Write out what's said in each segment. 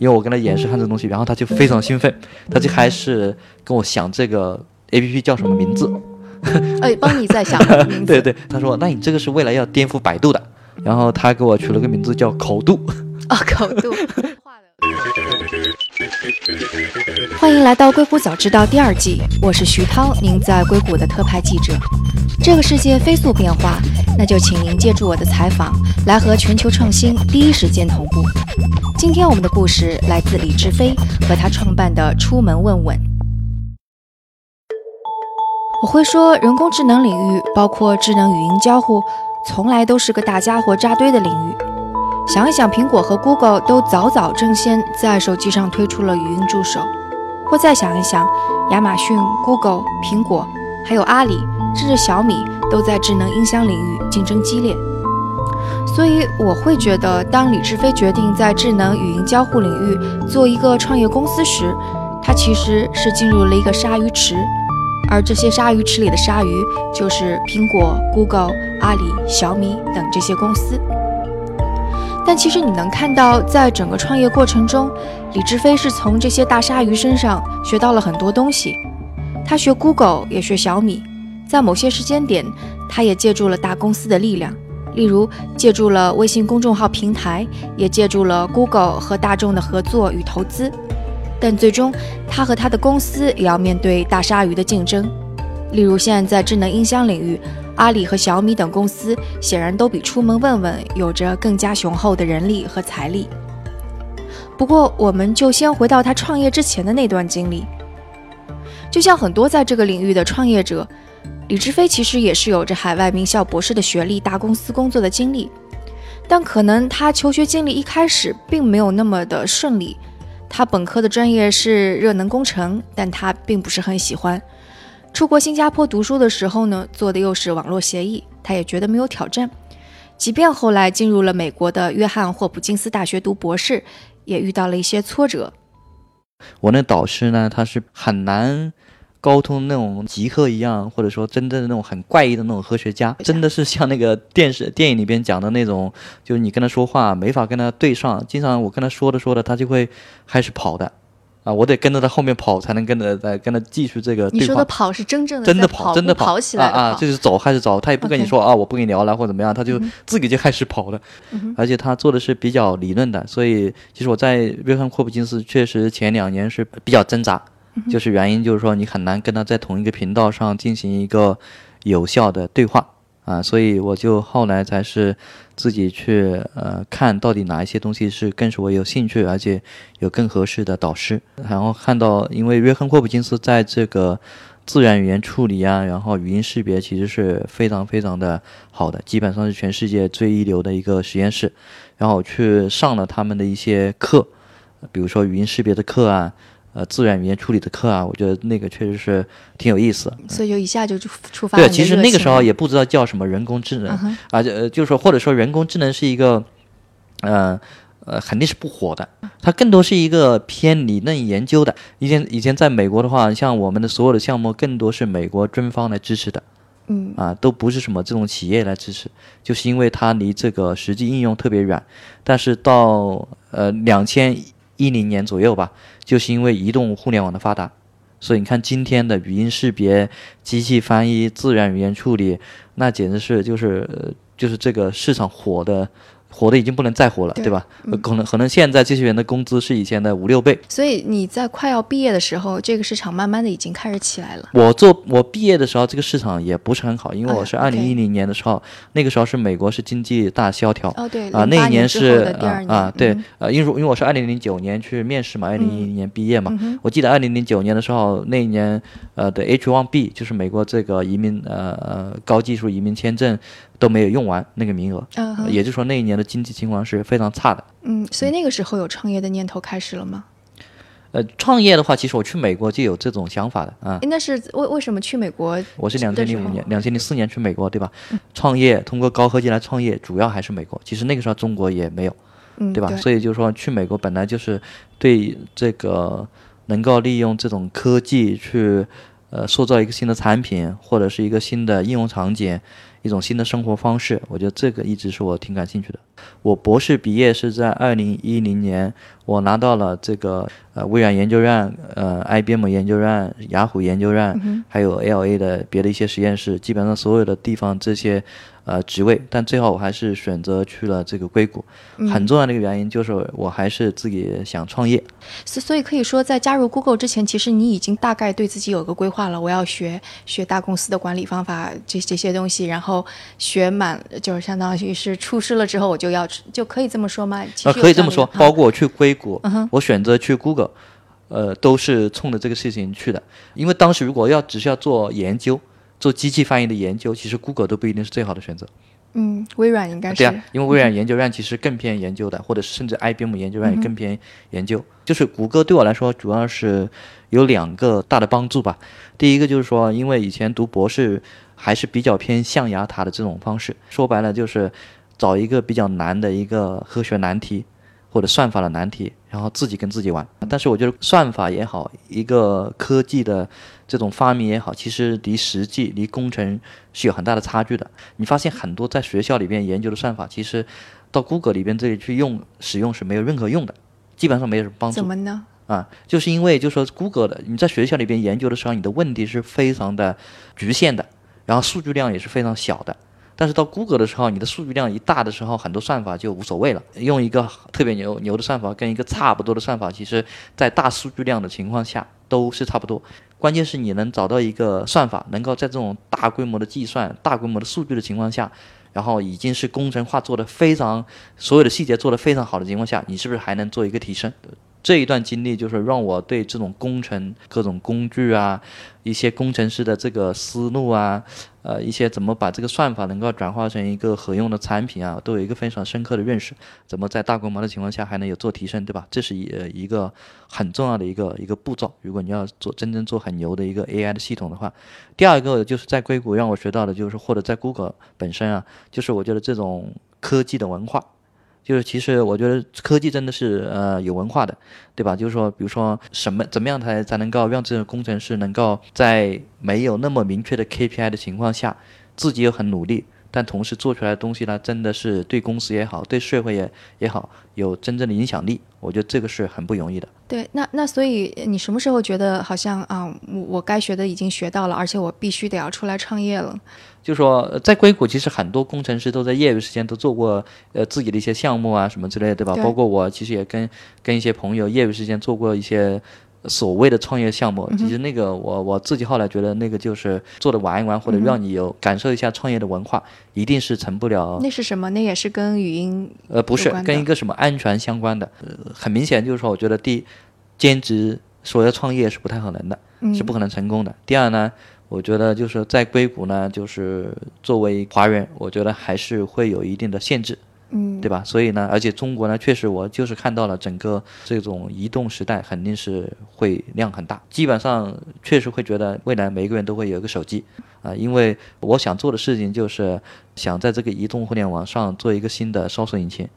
因为我跟他演示看这个东西，然后他就非常兴奋，他就开始跟我想这个 A P P 叫什么名字。哎，帮你在想。对对，他说：“那你这个是未来要颠覆百度的。”然后他给我取了个名字叫口度。哦，口度。欢迎来到《硅谷早知道》第二季，我是徐涛，您在硅谷的特派记者。这个世界飞速变化，那就请您借助我的采访，来和全球创新第一时间同步。今天我们的故事来自李志飞和他创办的出门问问。我会说，人工智能领域，包括智能语音交互，从来都是个大家伙扎堆的领域。想一想，苹果和 Google 都早早争先在手机上推出了语音助手，或再想一想，亚马逊、Google、苹果，还有阿里，甚至小米，都在智能音箱领域竞争激烈。所以，我会觉得，当李志飞决定在智能语音交互领域做一个创业公司时，他其实是进入了一个鲨鱼池，而这些鲨鱼池里的鲨鱼，就是苹果、Google、阿里、小米等这些公司。但其实你能看到，在整个创业过程中，李志飞是从这些大鲨鱼身上学到了很多东西。他学 Google，也学小米，在某些时间点，他也借助了大公司的力量，例如借助了微信公众号平台，也借助了 Google 和大众的合作与投资。但最终，他和他的公司也要面对大鲨鱼的竞争，例如现在在智能音箱领域。阿里和小米等公司显然都比出门问问有着更加雄厚的人力和财力。不过，我们就先回到他创业之前的那段经历。就像很多在这个领域的创业者，李志飞其实也是有着海外名校博士的学历、大公司工作的经历。但可能他求学经历一开始并没有那么的顺利。他本科的专业是热能工程，但他并不是很喜欢。出国新加坡读书的时候呢，做的又是网络协议，他也觉得没有挑战。即便后来进入了美国的约翰霍普金斯大学读博士，也遇到了一些挫折。我那导师呢，他是很难沟通那种极客一样，或者说真正的那种很怪异的那种科学家，真的是像那个电视电影里边讲的那种，就是你跟他说话没法跟他对上，经常我跟他说着说着，他就会开始跑的。啊，我得跟着他后面跑，才能跟着再跟他继续这个对话。你说的跑是真正的真的跑，真的跑起来啊啊！就是走还是走，他也不跟你说啊，我不跟你聊了或者怎么样，他就自己就开始跑了。而且他做的是比较理论的，所以其实我在约翰霍普金斯确实前两年是比较挣扎，就是原因就是说你很难跟他在同一个频道上进行一个有效的对话。啊，所以我就后来才是自己去呃看到底哪一些东西是更是我有兴趣，而且有更合适的导师。然后看到，因为约翰霍普金斯在这个自然语言处理啊，然后语音识别其实是非常非常的好的，基本上是全世界最一流的一个实验室。然后去上了他们的一些课，比如说语音识别的课啊。呃，自然语言处理的课啊，我觉得那个确实是挺有意思，所以就一下就触发对，其实那个时候也不知道叫什么人工智能，而且就是说或者说人工智能是一个，呃呃，肯定是不火的，它更多是一个偏理论研究的。以前以前在美国的话，像我们的所有的项目，更多是美国军方来支持的，嗯啊，都不是什么这种企业来支持，就是因为它离这个实际应用特别远。但是到呃两千。一零年左右吧，就是因为移动互联网的发达，所以你看今天的语音识别、机器翻译、自然语言处理，那简直是就是就是这个市场火的。活的已经不能再活了，对吧？可能可能现在这些人的工资是以前的五六倍。所以你在快要毕业的时候，这个市场慢慢的已经开始起来了。我做我毕业的时候，这个市场也不是很好，因为我是二零一零年的时候，那个时候是美国是经济大萧条。哦，对啊，那一年是啊啊，对呃，因为因为我是二零零九年去面试嘛，二零一零年毕业嘛。我记得二零零九年的时候，那一年呃的 H one B 就是美国这个移民呃呃高技术移民签证。都没有用完那个名额，也就是说那一年的经济情况是非常差的。嗯，所以那个时候有创业的念头开始了吗？呃，创业的话，其实我去美国就有这种想法的啊。那是为为什么去美国？我是两千零五年、两千零四年去美国，对吧？创业通过高科技来创业，主要还是美国。其实那个时候中国也没有，对吧？所以就是说去美国本来就是对这个能够利用这种科技去呃塑造一个新的产品或者是一个新的应用场景。一种新的生活方式，我觉得这个一直是我挺感兴趣的。我博士毕业是在二零一零年，我拿到了这个呃微软研究院、呃 IBM 研究院、雅虎研究院，还有 LA 的别的一些实验室，基本上所有的地方这些。呃，职位，但最后我还是选择去了这个硅谷。很重要的一个原因就是我还是自己想创业。所所以可以说，在加入 Google 之前，其实你已经大概对自己有个规划了。我要学学大公司的管理方法，这这些东西，然后学满，就是相当于是出师了之后，我就要就可以这么说吗？啊，可以这么说。包括我去硅谷，我选择去 Google，呃，都是冲着这个事情去的。因为当时如果要只是要做研究。做机器翻译的研究，其实 Google 都不一定是最好的选择。嗯，微软应该是。对啊，因为微软研究院其实更偏研究的，或者甚至 IBM 研究院也更偏研究。就是谷歌对我来说，主要是有两个大的帮助吧。第一个就是说，因为以前读博士还是比较偏象牙塔的这种方式，说白了就是找一个比较难的一个科学难题。或者算法的难题，然后自己跟自己玩。但是我觉得算法也好，一个科技的这种发明也好，其实离实际、离工程是有很大的差距的。你发现很多在学校里边研究的算法，其实到 Google 里边这里去用使用是没有任何用的，基本上没有什么帮助。怎么呢？啊，就是因为就说 Google 的你在学校里边研究的时候，你的问题是非常的局限的，然后数据量也是非常小的。但是到 Google 的时候，你的数据量一大的时候，很多算法就无所谓了。用一个特别牛牛的算法跟一个差不多的算法，其实在大数据量的情况下都是差不多。关键是你能找到一个算法，能够在这种大规模的计算、大规模的数据的情况下，然后已经是工程化做的非常，所有的细节做的非常好的情况下，你是不是还能做一个提升？这一段经历就是让我对这种工程各种工具啊，一些工程师的这个思路啊，呃，一些怎么把这个算法能够转化成一个可用的产品啊，都有一个非常深刻的认识。怎么在大规模的情况下还能有做提升，对吧？这是一呃一个很重要的一个一个步骤。如果你要做真正做很牛的一个 AI 的系统的话，第二个就是在硅谷让我学到的就是或者在 Google 本身啊，就是我觉得这种科技的文化。就是其实我觉得科技真的是呃有文化的，对吧？就是说，比如说什么怎么样才才能够让这个工程师能够在没有那么明确的 KPI 的情况下，自己又很努力。但同时做出来的东西呢，真的是对公司也好，对社会也也好，有真正的影响力。我觉得这个是很不容易的。对，那那所以你什么时候觉得好像啊，我我该学的已经学到了，而且我必须得要出来创业了？就说在硅谷，其实很多工程师都在业余时间都做过呃自己的一些项目啊什么之类的，对吧？包括我其实也跟跟一些朋友业余时间做过一些。所谓的创业项目，其实那个我我自己后来觉得那个就是做的玩一玩，或者让你有感受一下创业的文化，一定是成不了。那是什么？那也是跟语音呃不是跟一个什么安全相关的。呃，很明显就是说，我觉得第一，兼职说要创业是不太可能的，是不可能成功的。第二呢，我觉得就是在硅谷呢，就是作为华人，我觉得还是会有一定的限制。嗯，对吧？所以呢，而且中国呢，确实我就是看到了整个这种移动时代肯定是会量很大，基本上确实会觉得未来每个人都会有一个手机，啊，因为我想做的事情就是想在这个移动互联网上做一个新的搜索引擎。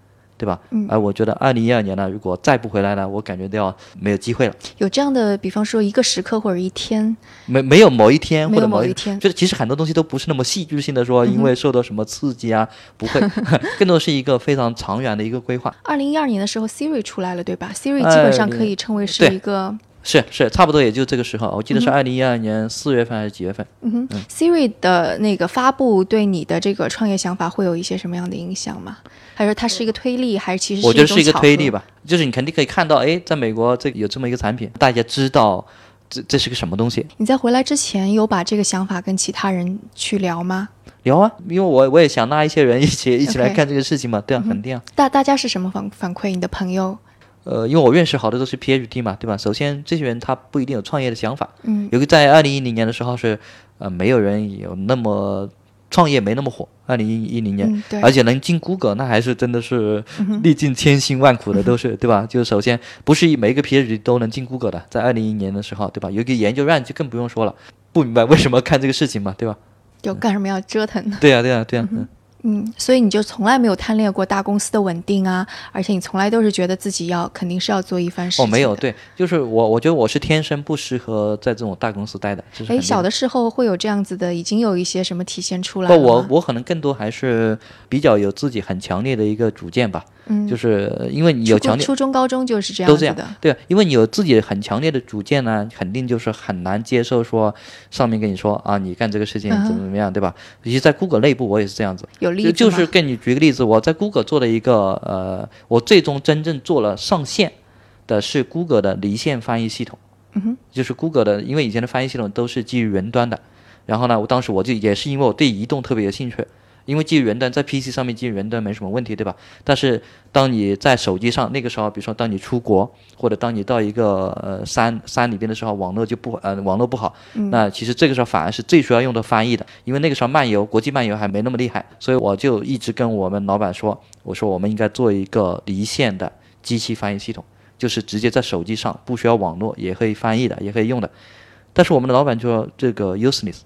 对吧？嗯，而我觉得二零一二年呢，如果再不回来呢，我感觉都要没有机会了。有这样的，比方说一个时刻或者一天，没没有某一天或者某一天，就是其实很多东西都不是那么戏剧性的说，因为受到什么刺激啊，不会，更多是一个非常长远的一个规划。二零一二年的时候，Siri 出来了，对吧？Siri 基本上可以称为是一个。是是，差不多也就这个时候，我记得是二零一二年四月份还是几月份？嗯哼，Siri 的那个发布对你的这个创业想法会有一些什么样的影响吗？还是它是一个推力，还是其实我觉得是一个推力吧？就是你肯定可以看到，哎，在美国这有这么一个产品，大家知道这这是个什么东西。你在回来之前有把这个想法跟其他人去聊吗？聊啊，因为我我也想拉一些人一起一起来干这个事情嘛，对啊，肯定啊。大大家是什么反反馈？你的朋友？呃，因为我认识好多都是 PhD 嘛，对吧？首先，这些人他不一定有创业的想法。嗯。有个在二零一零年的时候是，呃，没有人有那么创业没那么火。二零一零年，对。而且能进 Google，那还是真的是历尽千辛万苦的，都是 对吧？就是首先不是每一个 PhD 都能进 Google 的，在二零一年的时候，对吧？有一个研究院就更不用说了，不明白为什么看这个事情嘛，对吧？就干什么要折腾呢？对呀，对呀，对呀。嗯。嗯，所以你就从来没有贪恋过大公司的稳定啊，而且你从来都是觉得自己要肯定是要做一番事情。哦，没有，对，就是我，我觉得我是天生不适合在这种大公司待的。哎，小的时候会有这样子的，已经有一些什么体现出来？不，我我可能更多还是比较有自己很强烈的一个主见吧。嗯，就是因为你有强烈，初中、高中就是这样，都这样的。对，因为你有自己很强烈的主见呢，肯定就是很难接受说上面跟你说啊，你干这个事情怎么怎么样，对吧？尤其在 Google 内部，我也是这样子。有例子就是跟你举个例子，我在 Google 做了一个呃，我最终真正做了上线的是 Google 的离线翻译系统。嗯哼，就是 Google 的，因为以前的翻译系统都是基于云端的，然后呢，我当时我就也是因为我对移动特别有兴趣。因为基于云端，在 PC 上面基于云端没什么问题，对吧？但是当你在手机上，那个时候，比如说当你出国，或者当你到一个呃山山里边的时候，网络就不呃网络不好，那其实这个时候反而是最需要用的翻译的，因为那个时候漫游国际漫游还没那么厉害，所以我就一直跟我们老板说，我说我们应该做一个离线的机器翻译系统，就是直接在手机上不需要网络也可以翻译的，也可以用的。但是我们的老板就说这个 useless。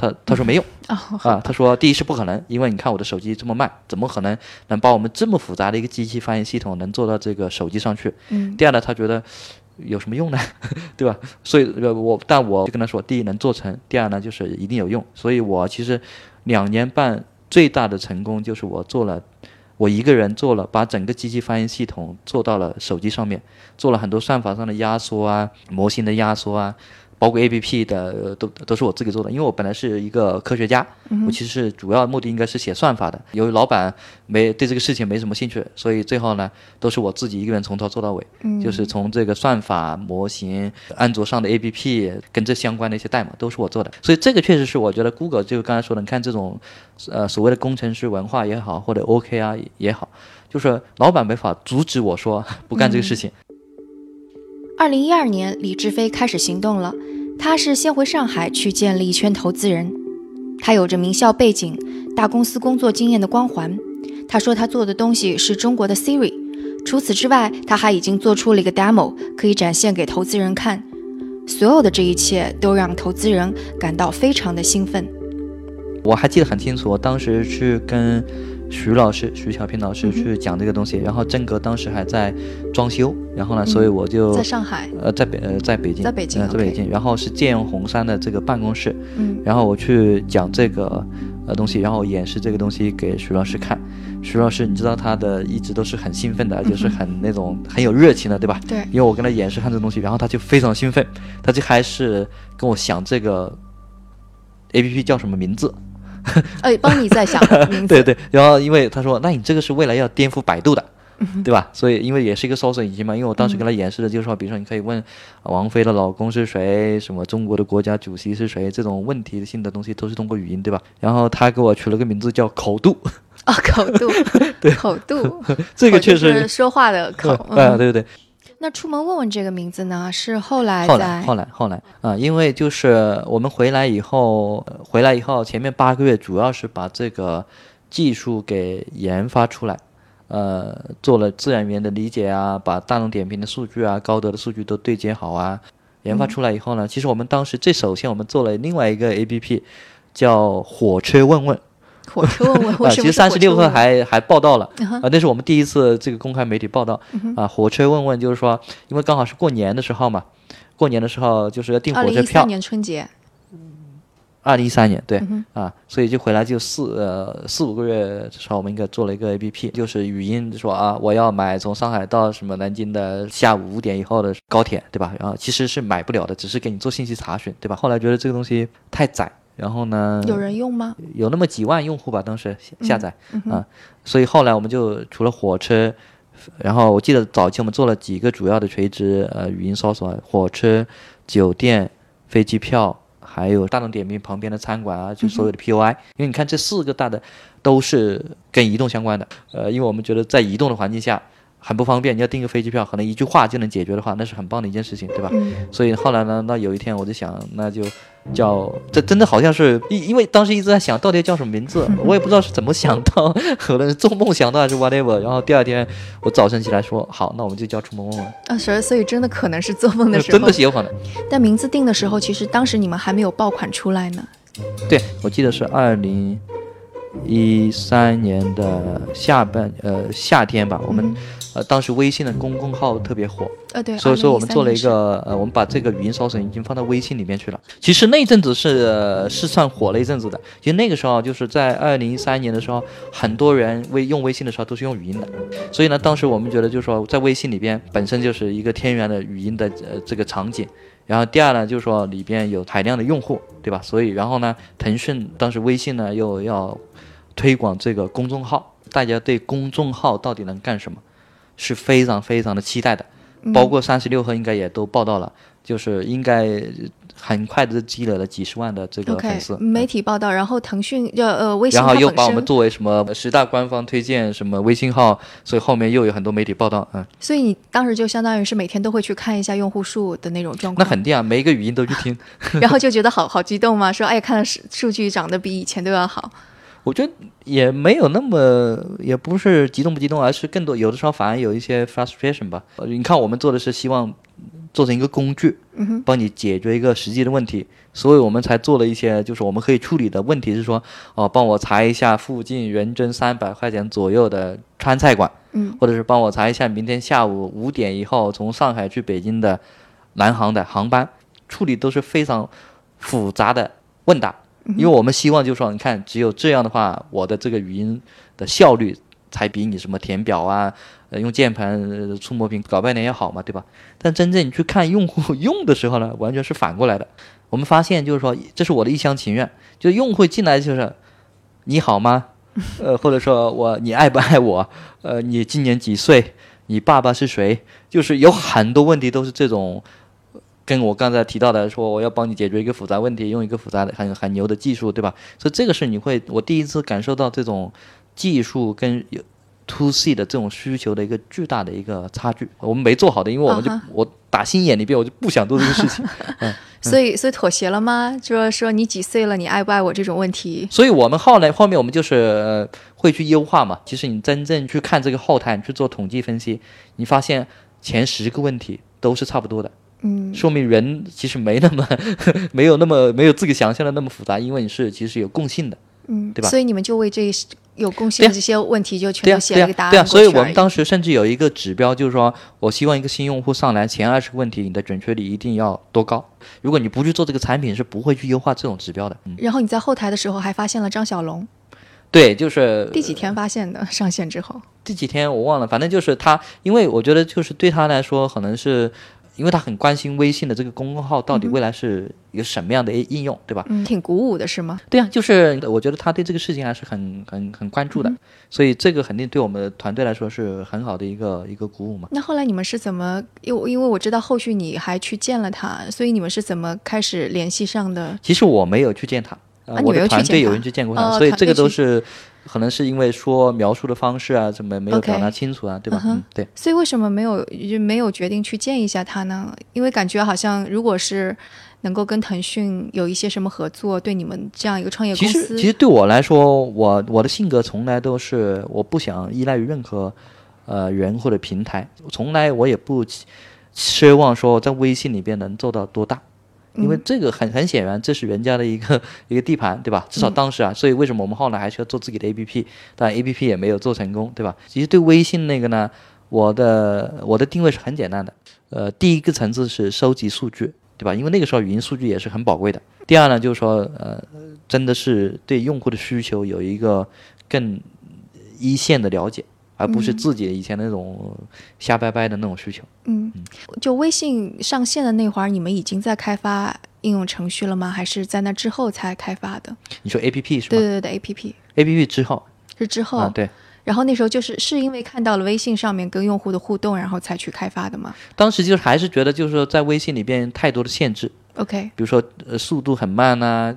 他他说没用啊，他说第一是不可能，因为你看我的手机这么慢，怎么可能能把我们这么复杂的一个机器翻译系统能做到这个手机上去？嗯。第二呢，他觉得有什么用呢？对吧？所以我但我就跟他说，第一能做成，第二呢就是一定有用。所以我其实两年半最大的成功就是我做了，我一个人做了，把整个机器翻译系统做到了手机上面，做了很多算法上的压缩啊，模型的压缩啊。包括 A P P 的都都是我自己做的，因为我本来是一个科学家，我其实是主要目的应该是写算法的。由于老板没对这个事情没什么兴趣，所以最后呢都是我自己一个人从头做到尾，就是从这个算法模型、安卓上的 A P P 跟这相关的一些代码都是我做的。所以这个确实是我觉得 Google 就刚才说的，你看这种呃所谓的工程师文化也好，或者 O K 啊也好，就是老板没法阻止我说 不干这个事情。二零一二年，李志飞开始行动了。他是先回上海去见了一圈投资人。他有着名校背景、大公司工作经验的光环。他说他做的东西是中国的 Siri。除此之外，他还已经做出了一个 demo，可以展现给投资人看。所有的这一切都让投资人感到非常的兴奋。我还记得很清楚，我当时是跟。徐老师，徐小平老师去讲这个东西，然后正哥当时还在装修，然后呢，所以我就在上海，呃，在北呃，在北京，在北京，在北京，然后是建红山的这个办公室，嗯，然后我去讲这个呃东西，然后演示这个东西给徐老师看。徐老师，你知道他的一直都是很兴奋的，就是很那种很有热情的，对吧？对。因为我跟他演示看这个东西，然后他就非常兴奋，他就开始跟我想这个 A P P 叫什么名字。哎，帮你在想。对对，然后因为他说，那你这个是未来要颠覆百度的，对吧？所以因为也是一个搜索引擎嘛。因为我当时跟他演示的就是说，比如说你可以问王菲的老公是谁，什么中国的国家主席是谁，这种问题性的东西都是通过语音，对吧？然后他给我取了个名字叫口度。啊，口度，对，口度，这个确实说话的口。啊，对对对。那出门问问这个名字呢？是后来后来后来后来啊，因为就是我们回来以后，回来以后前面八个月主要是把这个技术给研发出来，呃，做了自然语言的理解啊，把大众点评的数据啊、高德的数据都对接好啊。研发出来以后呢，其实我们当时最首先我们做了另外一个 A P P，叫火车问问。火车问问，啊其实三十六课还还报道了啊，那是我们第一次这个公开媒体报道啊。火车问问就是说，因为刚好是过年的时候嘛，过年的时候就是要订火车票。二零一三年春节。二零一三年对啊，所以就回来就四呃四五个月的时候，我们应该做了一个 A P P，就是语音说啊，我要买从上海到什么南京的下午五点以后的高铁，对吧？然后其实是买不了的，只是给你做信息查询，对吧？后来觉得这个东西太窄。然后呢？有人用吗？有那么几万用户吧，当时下载啊，所以后来我们就除了火车，然后我记得早期我们做了几个主要的垂直呃语音搜索，火车、酒店、飞机票，还有大众点评旁边的餐馆啊，就所有的 POI。因为你看这四个大的都是跟移动相关的，呃，因为我们觉得在移动的环境下。很不方便，你要订个飞机票，可能一句话就能解决的话，那是很棒的一件事情，对吧？所以后来呢，那有一天我就想，那就叫这真的好像是，因因为当时一直在想到底叫什么名字，我也不知道是怎么想到，可能是做梦想到还是 whatever。然后第二天我早晨起来说，好，那我们就叫出门问问。啊，所以所以真的可能是做梦的时候，真的是有可能。但名字定的时候，其实当时你们还没有爆款出来呢。对，我记得是二零。一三年的下半呃夏天吧，我们。呃，当时微信的公众号特别火，呃对，所以说我们做了一个呃，我们把这个语音搜索已经放到微信里面去了。其实那阵子是是算火了一阵子的，其实那个时候就是在二零一三年的时候，很多人微用微信的时候都是用语音的，所以呢，当时我们觉得就是说在微信里边本身就是一个天然的语音的呃这个场景，然后第二呢就是说里边有海量的用户，对吧？所以然后呢，腾讯当时微信呢又要推广这个公众号，大家对公众号到底能干什么？是非常非常的期待的，包括三十六氪应该也都报道了，就是应该很快的积累了几十万的这个粉丝。媒体报道，然后腾讯要呃微信，然后又把我们作为什么十大官方推荐什么微信号，所以后面又有很多媒体报道，嗯。所以你当时就相当于是每天都会去看一下用户数的那种状况。那肯定啊，每一个语音都去听，然后就觉得好好激动嘛，说哎，看到数数据涨得比以前都要好。我觉得也没有那么，也不是激动不激动，而是更多有的时候反而有一些 frustration 吧。你看，我们做的是希望做成一个工具，帮你解决一个实际的问题，所以我们才做了一些，就是我们可以处理的问题是说，哦，帮我查一下附近人均三百块钱左右的川菜馆，嗯，或者是帮我查一下明天下午五点以后从上海去北京的南航的航班，处理都是非常复杂的问答。因为我们希望就是说，你看，只有这样的话，我的这个语音的效率才比你什么填表啊、呃用键盘触摸屏搞半天要好嘛，对吧？但真正你去看用户用的时候呢，完全是反过来的。我们发现就是说，这是我的一厢情愿，就用户进来就是你好吗？呃，或者说我你爱不爱我？呃，你今年几岁？你爸爸是谁？就是有很多问题都是这种。跟我刚才提到的说，我要帮你解决一个复杂问题，用一个复杂的很很牛的技术，对吧？所以这个是你会，我第一次感受到这种技术跟 to C 的这种需求的一个巨大的一个差距。我们没做好的，因为我们就我打心眼里边我就不想做这个事情。嗯，所以所以妥协了吗？就是说你几岁了，你爱不爱我这种问题？所以我们后来后面我们就是会去优化嘛。其实你真正去看这个后台去做统计分析，你发现前十个问题都是差不多的。嗯，说明人其实没那么 没有那么没有自己想象的那么复杂，因为你是其实有共性的，嗯，对吧？所以你们就为这有共性的这些问题就全都写了一个答案。对啊，所以我们当时甚至有一个指标，就是说我希望一个新用户上来前二十个问题，你的准确率一定要多高。如果你不去做这个产品，是不会去优化这种指标的。然后你在后台的时候还发现了张小龙，对，就是第几天发现的？上线之后？第几天我忘了，反正就是他，因为我觉得就是对他来说可能是。因为他很关心微信的这个公众号到底未来是一个什么样的应用，对吧？嗯，挺鼓舞的，是吗？对啊，就是我觉得他对这个事情还是很很很关注的，所以这个肯定对我们团队来说是很好的一个一个鼓舞嘛。那后来你们是怎么？因因为我知道后续你还去见了他，所以你们是怎么开始联系上的？其实我没有去见他，我的团队有人去见过他，所以这个都是。可能是因为说描述的方式啊，怎么没有表达清楚啊，对吧？嗯，对。所以为什么没有就没有决定去见一下他呢？因为感觉好像如果是能够跟腾讯有一些什么合作，对你们这样一个创业公司，其实其实对我来说，我我的性格从来都是我不想依赖于任何呃人或者平台，从来我也不奢望说在微信里边能做到多大。因为这个很很显然，这是人家的一个一个地盘，对吧？至少当时啊，所以为什么我们后来还是要做自己的 APP？但 APP 也没有做成功，对吧？其实对微信那个呢，我的我的定位是很简单的，呃，第一个层次是收集数据，对吧？因为那个时候语音数据也是很宝贵的。第二呢，就是说，呃，真的是对用户的需求有一个更一线的了解。而不是自己以前那种瞎掰掰的那种需求。嗯，就微信上线的那会儿，你们已经在开发应用程序了吗？还是在那之后才开发的？你说 A P P 是吧？对对对，A P P，A P P 之后是之后。对。然后那时候就是是因为看到了微信上面跟用户的互动，然后才去开发的吗？当时就是还是觉得就是说在微信里边太多的限制。OK。比如说呃速度很慢呐，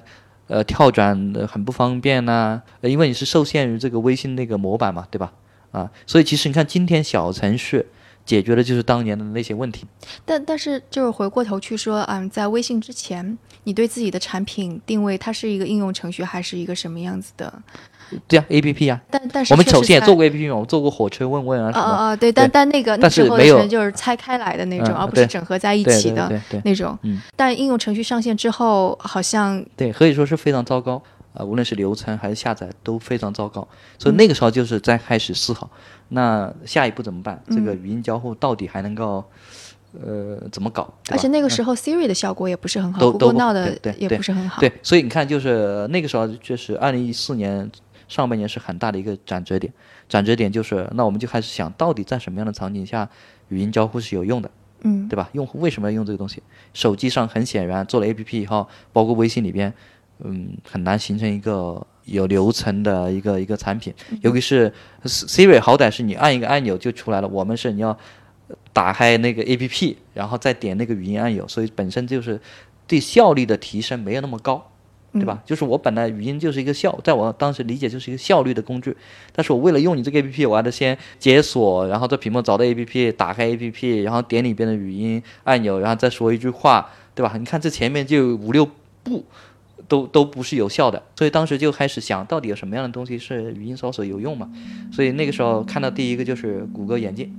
呃跳转很不方便呐，因为你是受限于这个微信那个模板嘛，对吧？啊，所以其实你看，今天小程序解决的就是当年的那些问题。但但是就是回过头去说，嗯，在微信之前，你对自己的产品定位，它是一个应用程序还是一个什么样子的？对呀，A P P 啊。但但是我们首先也做过 A P P 嘛，我们做过火车问问啊什么。啊啊，对，但但那个那时候的就是拆开来的那种，而不是整合在一起的那种。嗯。但应用程序上线之后，好像对，可以说是非常糟糕。呃，无论是流程还是下载都非常糟糕。所以那个时候就是在开始思考，那下一步怎么办？这个语音交互到底还能够呃怎么搞？而且那个时候 Siri 的效果也不是很好都都闹的对也不是很好。对，所以你看，就是那个时候就是二零一四年上半年是很大的一个转折点。转折点就是，那我们就开始想到底在什么样的场景下语音交互是有用的。嗯，对吧？用户为什么要用这个东西？手机上很显然做了 A P P 以后，包括微信里边，嗯，很难形成一个有流程的一个一个产品。尤其是 Siri，好歹是你按一个按钮就出来了，我们是你要打开那个 A P P，然后再点那个语音按钮，所以本身就是对效率的提升没有那么高。对吧？就是我本来语音就是一个效，在我当时理解就是一个效率的工具，但是我为了用你这个 A P P，我还得先解锁，然后在屏幕找到 A P P，打开 A P P，然后点里边的语音按钮，然后再说一句话，对吧？你看这前面就五六步，都都不是有效的，所以当时就开始想到底有什么样的东西是语音搜索有用嘛？所以那个时候看到第一个就是谷歌眼镜，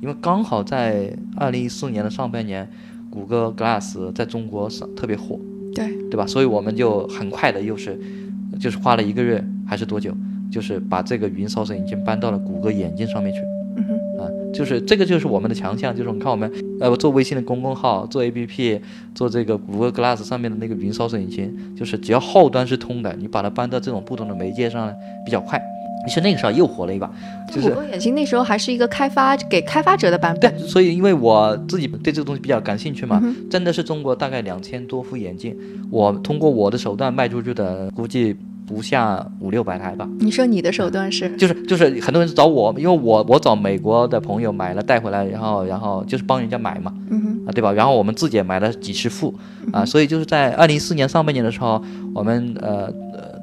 因为刚好在二零一四年的上半年，谷歌 Glass 在中国上特别火。对对吧？所以我们就很快的又是，就是花了一个月还是多久，就是把这个语音搜索引擎搬到了谷歌眼镜上面去。就是这个就是我们的强项，就是你看我们呃做微信的公众号，做 APP，做这个谷歌 Glass 上面的那个云搜索引擎，就是只要后端是通的，你把它搬到这种不同的媒介上比较快。其实那个时候又火了一把，就是谷歌眼镜那时候还是一个开发给开发者的版本。对，所以因为我自己对这个东西比较感兴趣嘛，真的是中国大概两千多副眼镜，我通过我的手段卖出去的估计不下五六百台吧。你说你的手段是？就是就是很多人找我，因为我我找美国的朋友买了带回来，然后然后就是帮人家买嘛，啊对吧？然后我们自己也买了几十副啊，所以就是在二零一四年上半年的时候，我们呃呃。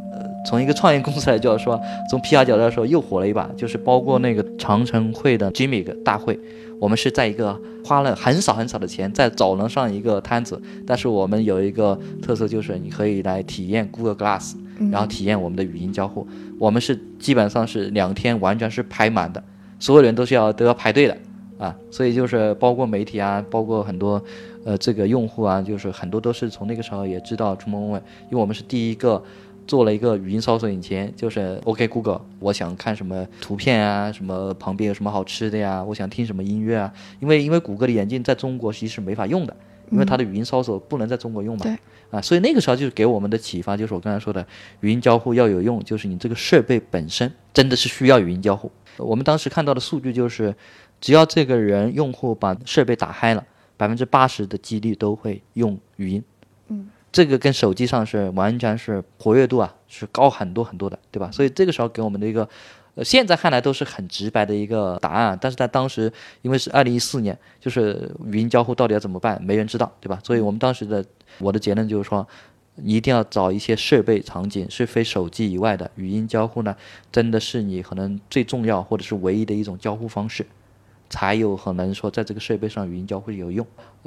从一个创业公司来叫说，从 PR 角度来说又火了一把，就是包括那个长城会的 Jimmy 大会，我们是在一个花了很少很少的钱在走廊上一个摊子，但是我们有一个特色就是你可以来体验 Google Glass，然后体验我们的语音交互，我们是基本上是两天完全是排满的，所有人都是要都要排队的啊，所以就是包括媒体啊，包括很多呃这个用户啊，就是很多都是从那个时候也知道触摸问问，因为我们是第一个。做了一个语音搜索引擎，就是 OK Google，我想看什么图片啊，什么旁边有什么好吃的呀，我想听什么音乐啊。因为因为谷歌的眼镜在中国其实是没法用的，因为它的语音搜索不能在中国用嘛。啊，所以那个时候就是给我们的启发，就是我刚才说的语音交互要有用，就是你这个设备本身真的是需要语音交互。我们当时看到的数据就是，只要这个人用户把设备打开了，百分之八十的几率都会用语音。嗯。这个跟手机上是完全是活跃度啊，是高很多很多的，对吧？所以这个时候给我们的一个，呃，现在看来都是很直白的一个答案，但是在当时，因为是二零一四年，就是语音交互到底要怎么办，没人知道，对吧？所以我们当时的我的结论就是说，你一定要找一些设备场景是非手机以外的语音交互呢，真的是你可能最重要或者是唯一的一种交互方式，才有可能说在这个设备上语音交互有用，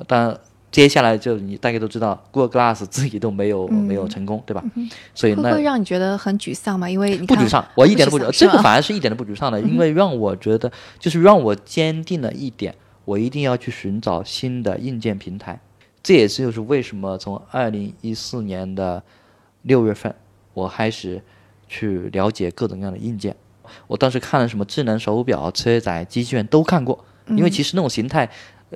但。接下来就你大概都知道，Google Glass 自己都没有没有成功，对吧？所以那会让你觉得很沮丧吗？因为不沮丧，我一点都不沮丧，这个 反而是一点都不沮丧的，因为让我觉得就是让我坚定了一点，我一定要去寻找新的硬件平台。这也是就是为什么从二零一四年的六月份，我开始去了解各种各样的硬件。我当时看了什么智能手表、车载机器人都看过，因为其实那种形态。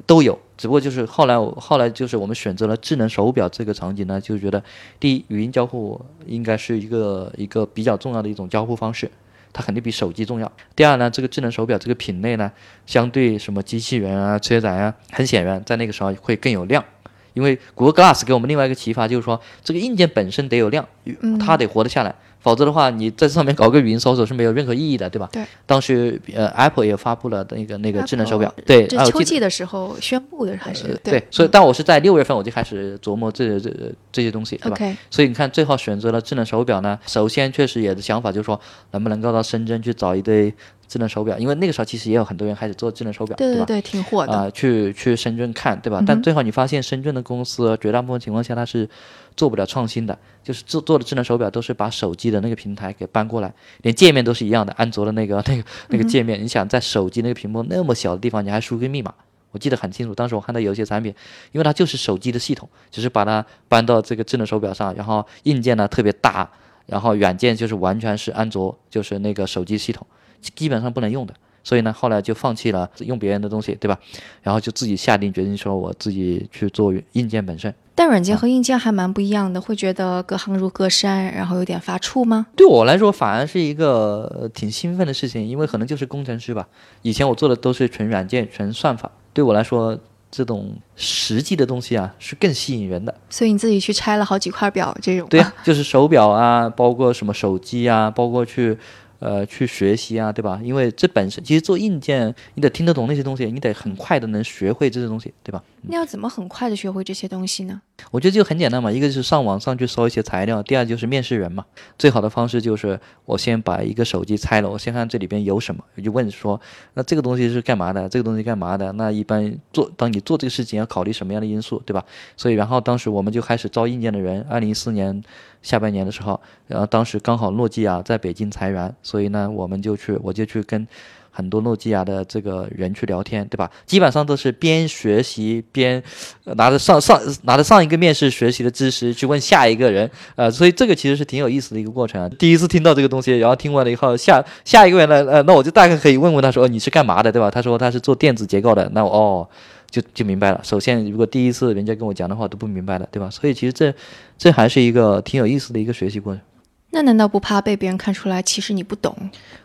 都有，只不过就是后来我，后来就是我们选择了智能手表这个场景呢，就觉得第一，语音交互应该是一个一个比较重要的一种交互方式，它肯定比手机重要。第二呢，这个智能手表这个品类呢，相对什么机器人啊、车载啊，很显然在那个时候会更有量，因为谷歌 Glass 给我们另外一个启发就是说，这个硬件本身得有量，它得活得下来。否则的话，你在上面搞个语音搜索是没有任何意义的，对吧？对。当时呃，Apple 也发布了那个那个智能手表，对，这秋季的时候宣布的还是对。所以，但我是在六月份我就开始琢磨这这这些东西，对吧？所以你看，最后选择了智能手表呢，首先确实也的想法就是说，能不能够到深圳去找一堆智能手表，因为那个时候其实也有很多人开始做智能手表，对对对，挺火的啊。去去深圳看，对吧？但最后你发现深圳的公司绝大部分情况下它是。做不了创新的，就是做做的智能手表都是把手机的那个平台给搬过来，连界面都是一样的，安卓的那个那个那个界面。你想在手机那个屏幕那么小的地方，你还输个密码？我记得很清楚，当时我看到有些产品，因为它就是手机的系统，只是把它搬到这个智能手表上，然后硬件呢特别大，然后软件就是完全是安卓，就是那个手机系统，基本上不能用的。所以呢，后来就放弃了用别人的东西，对吧？然后就自己下定决心说，我自己去做硬件本身。但软件和硬件还蛮不一样的，会觉得隔行如隔山，然后有点发怵吗？对我来说，反而是一个挺兴奋的事情，因为可能就是工程师吧。以前我做的都是纯软件、纯算法，对我来说，这种实际的东西啊，是更吸引人的。所以你自己去拆了好几块表，这种对，就是手表啊，包括什么手机啊，包括去。呃，去学习啊，对吧？因为这本身其实做硬件，你得听得懂那些东西，你得很快的能学会这些东西，对吧？那要怎么很快的学会这些东西呢？我觉得就很简单嘛，一个是上网上去搜一些材料，第二就是面试人嘛。最好的方式就是我先把一个手机拆了，我先看这里边有什么，我就问说，那这个东西是干嘛的？这个东西干嘛的？那一般做，当你做这个事情要考虑什么样的因素，对吧？所以，然后当时我们就开始招硬件的人，二零一四年。下半年的时候，然后当时刚好诺基亚在北京裁员，所以呢，我们就去，我就去跟很多诺基亚的这个人去聊天，对吧？基本上都是边学习边拿着上上拿着上一个面试学习的知识去问下一个人，呃，所以这个其实是挺有意思的一个过程啊。第一次听到这个东西，然后听完了以后，下下一个人呢，呃，那我就大概可以问问他说，你是干嘛的，对吧？他说他是做电子结构的，那我哦。就就明白了。首先，如果第一次人家跟我讲的话都不明白了，对吧？所以其实这这还是一个挺有意思的一个学习过程。那难道不怕被别人看出来其实你不懂？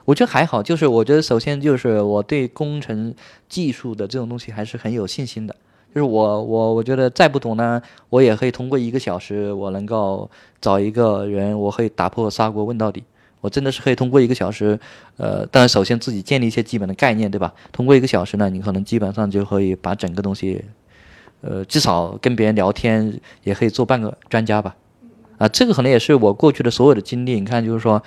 我觉得还好，就是我觉得首先就是我对工程技术的这种东西还是很有信心的。就是我我我觉得再不懂呢，我也可以通过一个小时，我能够找一个人，我可以打破砂锅问到底。我真的是可以通过一个小时，呃，当然首先自己建立一些基本的概念，对吧？通过一个小时呢，你可能基本上就可以把整个东西，呃，至少跟别人聊天也可以做半个专家吧。啊，这个可能也是我过去的所有的经历。你看，就是说，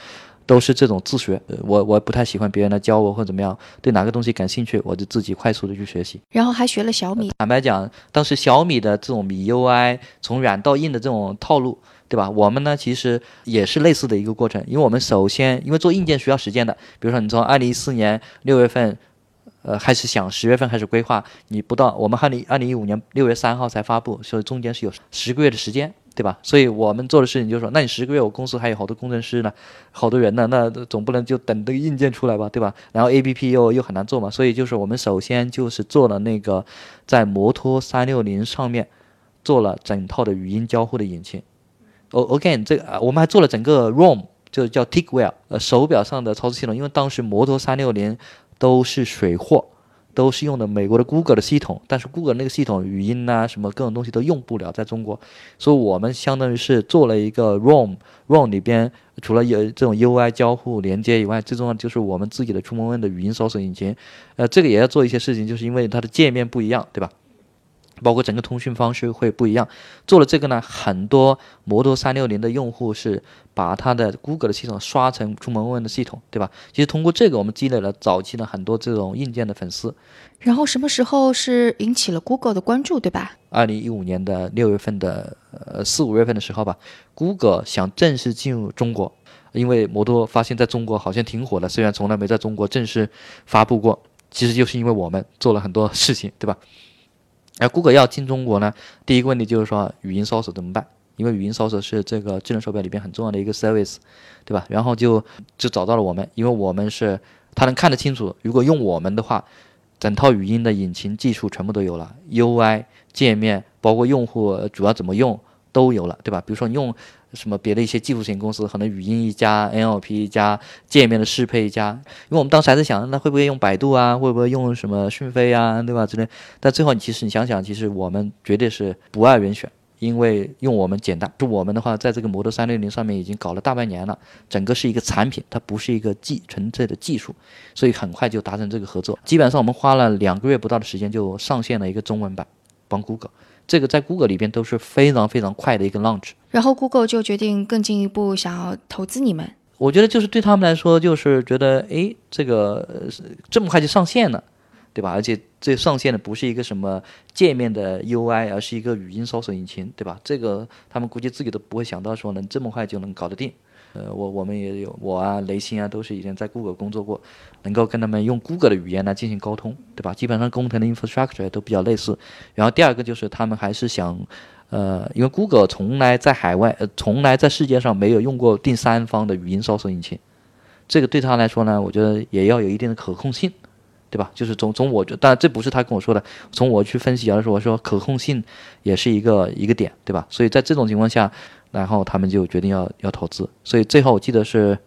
都是这种自学。我我不太喜欢别人来教我或者怎么样，对哪个东西感兴趣，我就自己快速的去学习。然后还学了小米。坦白讲，当时小米的这种米 UI 从软到硬的这种套路。对吧？我们呢，其实也是类似的一个过程，因为我们首先，因为做硬件需要时间的。比如说，你从二零一四年六月份，呃，开始想十月份开始规划，你不到我们二零二零一五年六月三号才发布，所以中间是有十个月的时间，对吧？所以我们做的事情就是说，那你十个月，我公司还有好多工程师呢，好多人呢，那总不能就等这个硬件出来吧，对吧？然后 A P P 又又很难做嘛，所以就是我们首先就是做了那个在摩托三六零上面做了整套的语音交互的引擎。哦，again，这个我们还做了整个 ROM，就叫 Tickwell，呃，手表上的操作系统。因为当时摩托三六零都是水货，都是用的美国的 Google 的系统，但是 Google 那个系统语音呐，什么各种东西都用不了在中国，所以我们相当于是做了一个 ROM，ROM 里边除了有这种 UI 交互连接以外，最重要的就是我们自己的触摸问的语音搜索引擎，呃，这个也要做一些事情，就是因为它的界面不一样，对吧？包括整个通讯方式会不一样，做了这个呢，很多摩托三六零的用户是把它的 Google 的系统刷成出门问的系统，对吧？其实通过这个，我们积累了早期的很多这种硬件的粉丝。然后什么时候是引起了 Google 的关注，对吧？二零一五年的六月份的呃四五月份的时候吧，Google 想正式进入中国，因为摩托发现在中国好像挺火的，虽然从来没在中国正式发布过，其实就是因为我们做了很多事情，对吧？而 Google 要进中国呢，第一个问题就是说语音搜索怎么办？因为语音搜索是这个智能手表里边很重要的一个 service，对吧？然后就就找到了我们，因为我们是它能看得清楚。如果用我们的话，整套语音的引擎技术全部都有了，UI 界面包括用户主要怎么用都有了，对吧？比如说你用。什么别的一些技术型公司，可能语音一家，NLP 一家，界面的适配一家。因为我们当时还在想，那会不会用百度啊？会不会用什么讯飞啊？对吧？之类。但最后，你其实你想想，其实我们绝对是不二人选，因为用我们简单。就我们的话，在这个摩托三六零上面已经搞了大半年了，整个是一个产品，它不是一个技纯粹的技术，所以很快就达成这个合作。基本上我们花了两个月不到的时间就上线了一个中文版，帮 Google。这个在 Google 里边都是非常非常快的一个 launch，然后 Google 就决定更进一步想要投资你们。我觉得就是对他们来说，就是觉得哎，这个这么快就上线了，对吧？而且这上线的不是一个什么界面的 UI，而是一个语音搜索引擎，对吧？这个他们估计自己都不会想到说能这么快就能搞得定。呃，我我们也有我啊，雷星啊，都是以前在 Google 工作过，能够跟他们用 Google 的语言来进行沟通，对吧？基本上工程的 infrastructure 都比较类似。然后第二个就是他们还是想，呃，因为 Google 从来在海外，呃，从来在世界上没有用过第三方的语音搜索引擎，这个对他来说呢，我觉得也要有一定的可控性，对吧？就是从从我觉，当然这不是他跟我说的，从我去分析而是，我说可控性也是一个一个点，对吧？所以在这种情况下，然后他们就决定要要投资，所以最后我记得是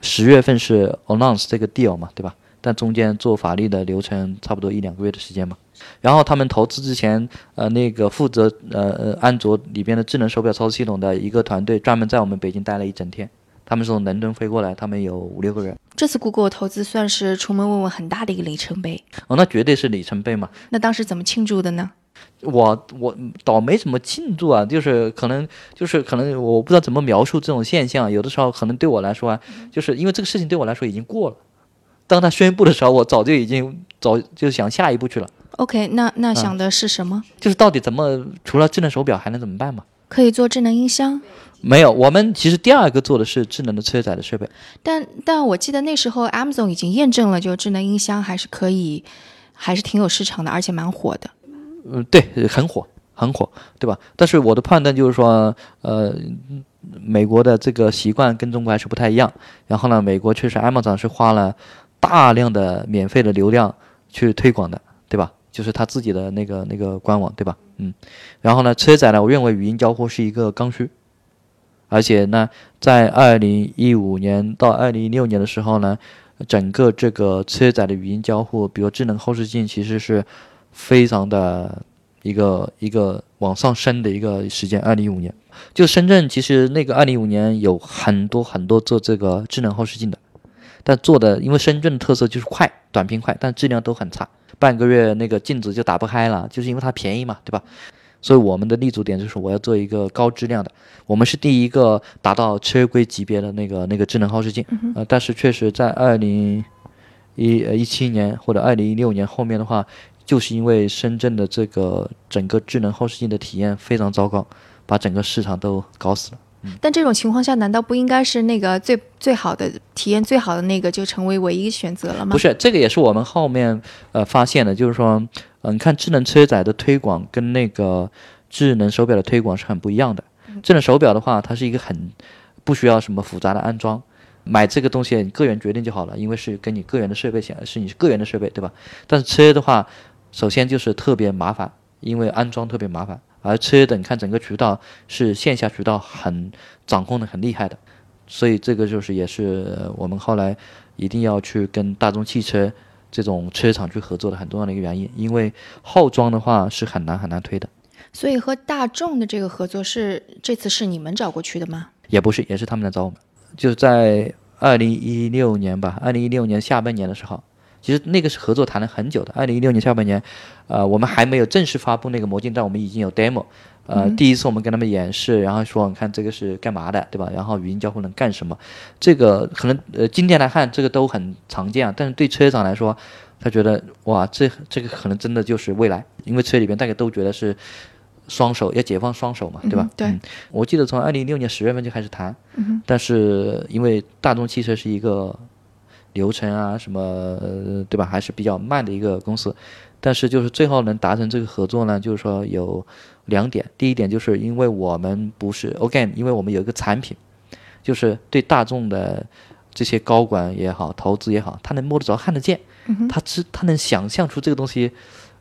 十月份是 announce 这个 deal 嘛，对吧？但中间做法律的流程差不多一两个月的时间嘛。然后他们投资之前，呃，那个负责呃呃安卓里边的智能手表操作系统的一个团队，专门在我们北京待了一整天。他们从伦敦飞过来，他们有五六个人。这次 Google 投资算是出门问问很大的一个里程碑。哦，那绝对是里程碑嘛。那当时怎么庆祝的呢？我我倒没怎么庆祝啊，就是可能就是可能我不知道怎么描述这种现象。有的时候可能对我来说啊，就是因为这个事情对我来说已经过了。当他宣布的时候，我早就已经早就想下一步去了。OK，那那想的是什么？就是到底怎么除了智能手表还能怎么办嘛？可以做智能音箱？没有，我们其实第二个做的是智能的车载的设备。但但我记得那时候 Amazon 已经验证了，就智能音箱还是可以，还是挺有市场的，而且蛮火的。嗯，对，很火，很火，对吧？但是我的判断就是说，呃，美国的这个习惯跟中国还是不太一样。然后呢，美国确实 Amazon 是花了。大量的免费的流量去推广的，对吧？就是他自己的那个那个官网，对吧？嗯，然后呢，车载呢，我认为语音交互是一个刚需，而且呢，在二零一五年到二零一六年的时候呢，整个这个车载的语音交互，比如智能后视镜，其实是非常的一个一个往上升的一个时间。二零一五年，就深圳其实那个二零一五年有很多很多做这个智能后视镜的。但做的，因为深圳的特色就是快，短平快，但质量都很差，半个月那个镜子就打不开了，就是因为它便宜嘛，对吧？所以我们的立足点就是我要做一个高质量的，我们是第一个达到车规级别的那个那个智能后视镜，呃，但是确实在二零一呃一七年或者二零一六年后面的话，就是因为深圳的这个整个智能后视镜的体验非常糟糕，把整个市场都搞死了。但这种情况下，难道不应该是那个最最好的体验最好的那个就成为唯一选择了吗？不是，这个也是我们后面呃发现的，就是说，嗯，看智能车载的推广跟那个智能手表的推广是很不一样的。智能手表的话，它是一个很不需要什么复杂的安装，买这个东西你个人决定就好了，因为是跟你个人的设备显，是你个人的设备，对吧？但是车的话，首先就是特别麻烦，因为安装特别麻烦。而车等看整个渠道是线下渠道很掌控的很厉害的，所以这个就是也是我们后来一定要去跟大众汽车这种车厂去合作的很重要的一个原因，因为后装的话是很难很难推的。所以和大众的这个合作是这次是你们找过去的吗？也不是，也是他们来找我们，就是在二零一六年吧，二零一六年下半年的时候。其实那个是合作谈了很久的，二零一六年下半年，呃，我们还没有正式发布那个魔镜，但我们已经有 demo，呃，第一次我们跟他们演示，然后说你看这个是干嘛的，对吧？然后语音交互能干什么？这个可能呃今天来看这个都很常见啊，但是对车厂来说，他觉得哇，这这个可能真的就是未来，因为车里边大家都觉得是双手要解放双手嘛，对吧？对，我记得从二零一六年十月份就开始谈，但是因为大众汽车是一个。流程啊，什么对吧？还是比较慢的一个公司，但是就是最后能达成这个合作呢，就是说有两点。第一点就是因为我们不是 OK，因为我们有一个产品，就是对大众的这些高管也好，投资也好，他能摸得着、看得见，他知他能想象出这个东西，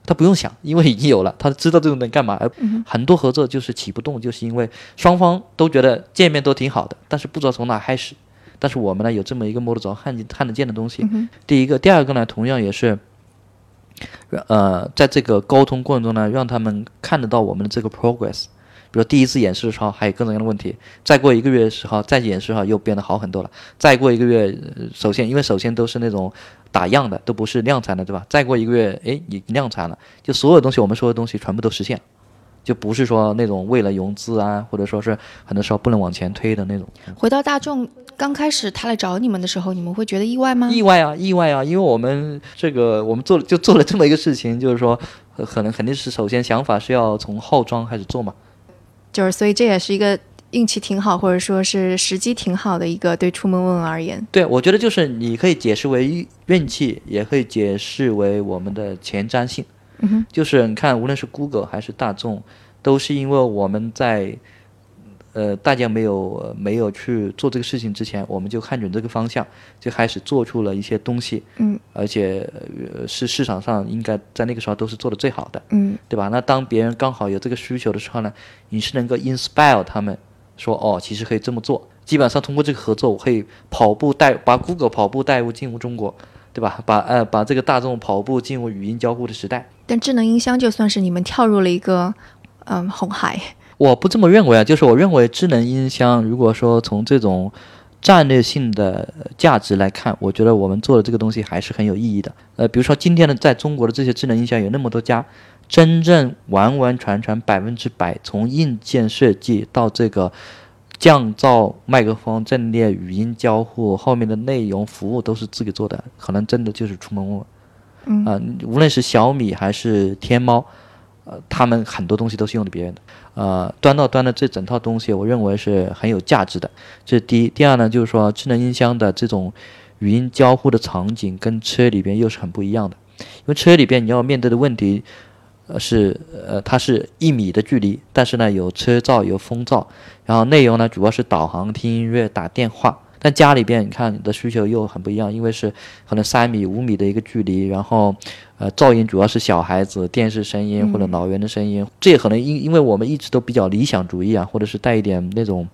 他不用想，因为已经有了，他知道这个能干嘛。而很多合作就是起不动，就是因为双方都觉得见面都挺好的，但是不知道从哪开始。但是我们呢有这么一个摸得着、看看得见的东西。第一个，第二个呢，同样也是，呃，在这个沟通过程中呢，让他们看得到我们的这个 progress。比如第一次演示的时候还有各种各样的问题，再过一个月的时候再演示的话又变得好很多了。再过一个月，首先因为首先都是那种打样的，都不是量产的，对吧？再过一个月，哎，你量产了，就所有东西我们说的东西全部都实现。就不是说那种为了融资啊，或者说是很多时候不能往前推的那种。回到大众，刚开始他来找你们的时候，你们会觉得意外吗？意外啊，意外啊！因为我们这个我们做就做了这么一个事情，就是说可能肯定是首先想法是要从后装开始做嘛。就是所以这也是一个运气挺好，或者说是时机挺好的一个对出门问问而言。对，我觉得就是你可以解释为运气，也可以解释为我们的前瞻性。嗯，就是你看，无论是 Google 还是大众，都是因为我们在。呃，大家没有没有去做这个事情之前，我们就看准这个方向，就开始做出了一些东西，嗯，而且是市场上应该在那个时候都是做的最好的，嗯，对吧？那当别人刚好有这个需求的时候呢，你是能够 inspire 他们，说哦，其实可以这么做。基本上通过这个合作，我可以跑步带把 Google 跑步带入进入中国，对吧？把呃把这个大众跑步进入语音交互的时代。但智能音箱就算是你们跳入了一个嗯红海。我不这么认为啊，就是我认为智能音箱，如果说从这种战略性的价值来看，我觉得我们做的这个东西还是很有意义的。呃，比如说今天的在中国的这些智能音箱有那么多家，真正完完全全百分之百从硬件设计到这个降噪、麦克风、阵列、语音交互后面的内容服务都是自己做的，可能真的就是出门问问。嗯啊，无论是小米还是天猫。呃，他们很多东西都是用的别人的，呃，端到端的这整套东西，我认为是很有价值的。这是第一，第二呢，就是说智能音箱的这种语音交互的场景跟车里边又是很不一样的，因为车里边你要面对的问题，呃，是呃，它是一米的距离，但是呢有车噪有风噪，然后内容呢主要是导航、听音乐、打电话。但家里边，你看你的需求又很不一样，因为是可能三米、五米的一个距离，然后，呃，噪音主要是小孩子、电视声音或者老人的声音，这也可能因因为我们一直都比较理想主义啊，或者是带一点那种，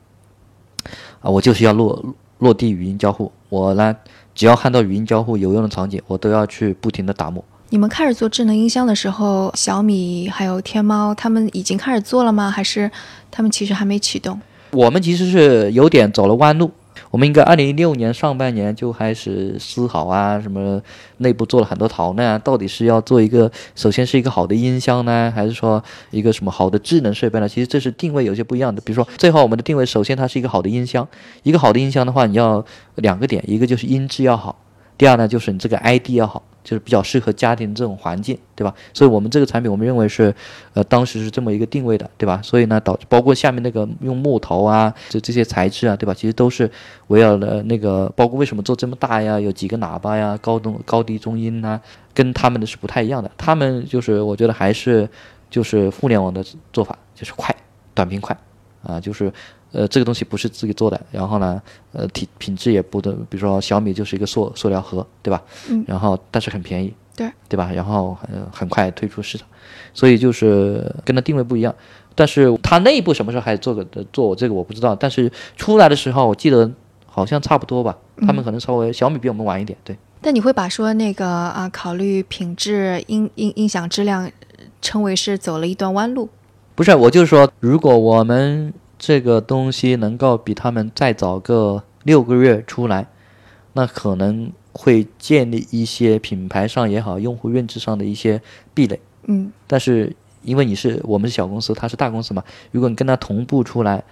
啊，我就是要落落地语音交互，我呢只要看到语音交互有用的场景，我都要去不停的打磨。你们开始做智能音箱的时候，小米还有天猫他们已经开始做了吗？还是他们其实还没启动？我们其实是有点走了弯路。我们应该二零一六年上半年就开始思考啊，什么内部做了很多讨论啊，到底是要做一个，首先是一个好的音箱呢，还是说一个什么好的智能设备呢？其实这是定位有些不一样的。比如说，最后我们的定位，首先它是一个好的音箱，一个好的音箱的话，你要两个点，一个就是音质要好，第二呢就是你这个 ID 要好。就是比较适合家庭这种环境，对吧？所以我们这个产品，我们认为是，呃，当时是这么一个定位的，对吧？所以呢，导包括下面那个用木头啊，这这些材质啊，对吧？其实都是围绕了那个，包括为什么做这么大呀？有几个喇叭呀？高中高低中音呐，跟他们的是不太一样的。他们就是我觉得还是就是互联网的做法，就是快，短平快，啊，就是。呃，这个东西不是自己做的，然后呢，呃，品品质也不的，比如说小米就是一个塑塑料盒，对吧？嗯。然后，但是很便宜，对，对吧？然后很很快推出市场，所以就是跟它定位不一样。但是它内部什么时候还做个做这个我不知道，但是出来的时候我记得好像差不多吧。他们可能稍微小米比我们晚一点，对。但你会把说那个啊，考虑品质、音音音响质量，称为是走了一段弯路？不是，我就是说，如果我们。这个东西能够比他们再早个六个月出来，那可能会建立一些品牌上也好，用户认知上的一些壁垒。嗯，但是因为你是我们是小公司，他是大公司嘛，如果你跟他同步出来，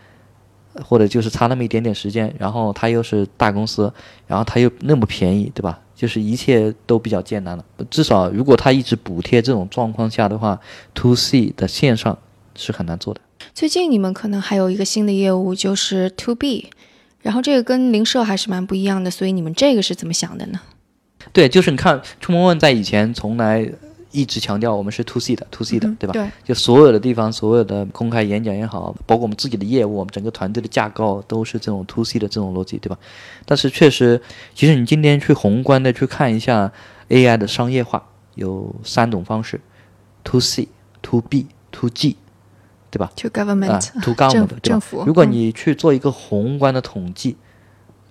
或者就是差那么一点点时间，然后他又是大公司，然后他又那么便宜，对吧？就是一切都比较艰难了。至少如果他一直补贴这种状况下的话，to C 的线上是很难做的。最近你们可能还有一个新的业务，就是 To B，然后这个跟零售还是蛮不一样的，所以你们这个是怎么想的呢？对，就是你看，触摸问在以前从来一直强调我们是 To C 的，To C 的，对吧？对。就所有的地方，所有的公开演讲也好，包括我们自己的业务，我们整个团队的架构都是这种 To C 的这种逻辑，对吧？但是确实，其实你今天去宏观的去看一下 AI 的商业化，有三种方式：To C、To B、To G。对吧？To government，啊，to government，政府。如果你去做一个宏观的统计，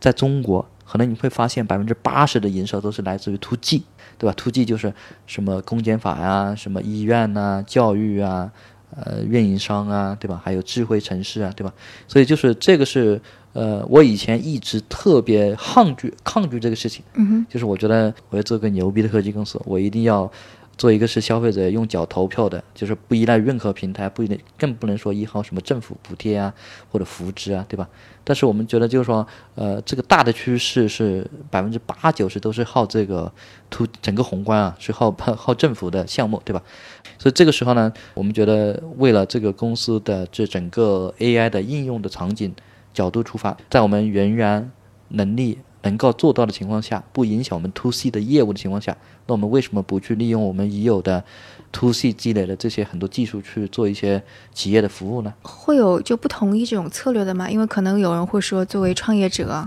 在中国，可能你会发现百分之八十的营收都是来自于 to G，对吧？to G 就是什么公检法呀，什么医院呐，教育啊，呃，运营商啊，对吧？还有智慧城市啊，对吧？所以就是这个是，呃，我以前一直特别抗拒抗拒这个事情，嗯哼，就是我觉得我要做个牛逼的科技公司，我一定要。做一个是消费者用脚投票的，就是不依赖任何平台，不一定更不能说依靠什么政府补贴啊或者扶持啊，对吧？但是我们觉得就是说，呃，这个大的趋势是百分之八九十都是靠这个突整个宏观啊，是靠靠政府的项目，对吧？所以这个时候呢，我们觉得为了这个公司的这整个 AI 的应用的场景角度出发，在我们人员能力。能够做到的情况下，不影响我们 to C 的业务的情况下，那我们为什么不去利用我们已有的 to C 积累的这些很多技术去做一些企业的服务呢？会有就不同意这种策略的吗？因为可能有人会说，作为创业者，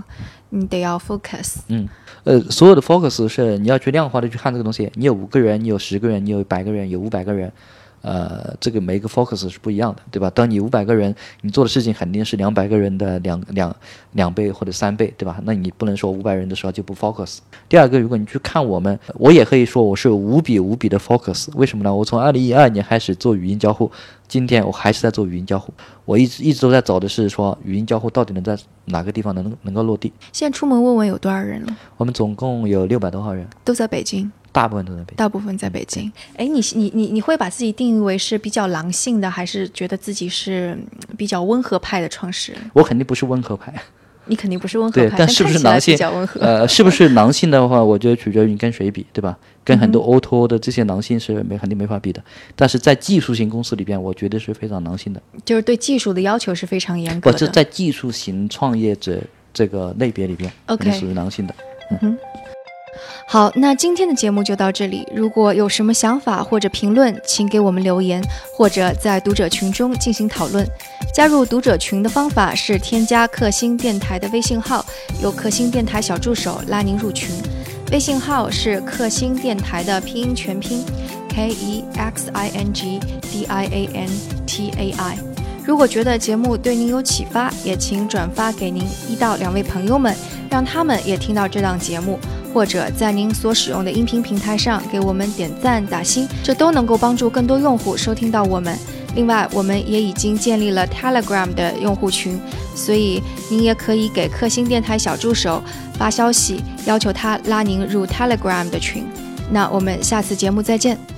你得要 focus。嗯，呃，所有的 focus 是你要去量化的去看这个东西。你有五个人，你有十个人，你有百个人，有五百个人。呃，这个每一个 focus 是不一样的，对吧？当你五百个人，你做的事情肯定是两百个人的两两两倍或者三倍，对吧？那你不能说五百人的时候就不 focus。第二个，如果你去看我们，我也可以说我是无比无比的 focus。为什么呢？我从二零一二年开始做语音交互，今天我还是在做语音交互。我一直一直都在找的是说语音交互到底能在哪个地方能能够落地。现在出门问问有多少人了？我们总共有六百多号人，都在北京。大部分都在北京，大部分在北京。哎，你你你你会把自己定义为是比较狼性的，还是觉得自己是比较温和派的创始人？我肯定不是温和派。你肯定不是温和派，但是不是狼性？呃，是不是狼性的话，我觉得取决于你跟谁比，对吧？跟很多 O to O 的这些狼性是没肯定没法比的。但是在技术型公司里边，我觉得是非常狼性的。就是对技术的要求是非常严格的。不，这在技术型创业者这个类别里边，OK，属于狼性的。嗯哼。好，那今天的节目就到这里。如果有什么想法或者评论，请给我们留言，或者在读者群中进行讨论。加入读者群的方法是添加克星电台的微信号，由克星电台小助手拉您入群。微信号是克星电台的拼音全拼，K E X I N G D I A N T A I。如果觉得节目对您有启发，也请转发给您一到两位朋友们，让他们也听到这档节目。或者在您所使用的音频平台上给我们点赞打星，这都能够帮助更多用户收听到我们。另外，我们也已经建立了 Telegram 的用户群，所以您也可以给克星电台小助手发消息，要求他拉您入 Telegram 的群。那我们下次节目再见。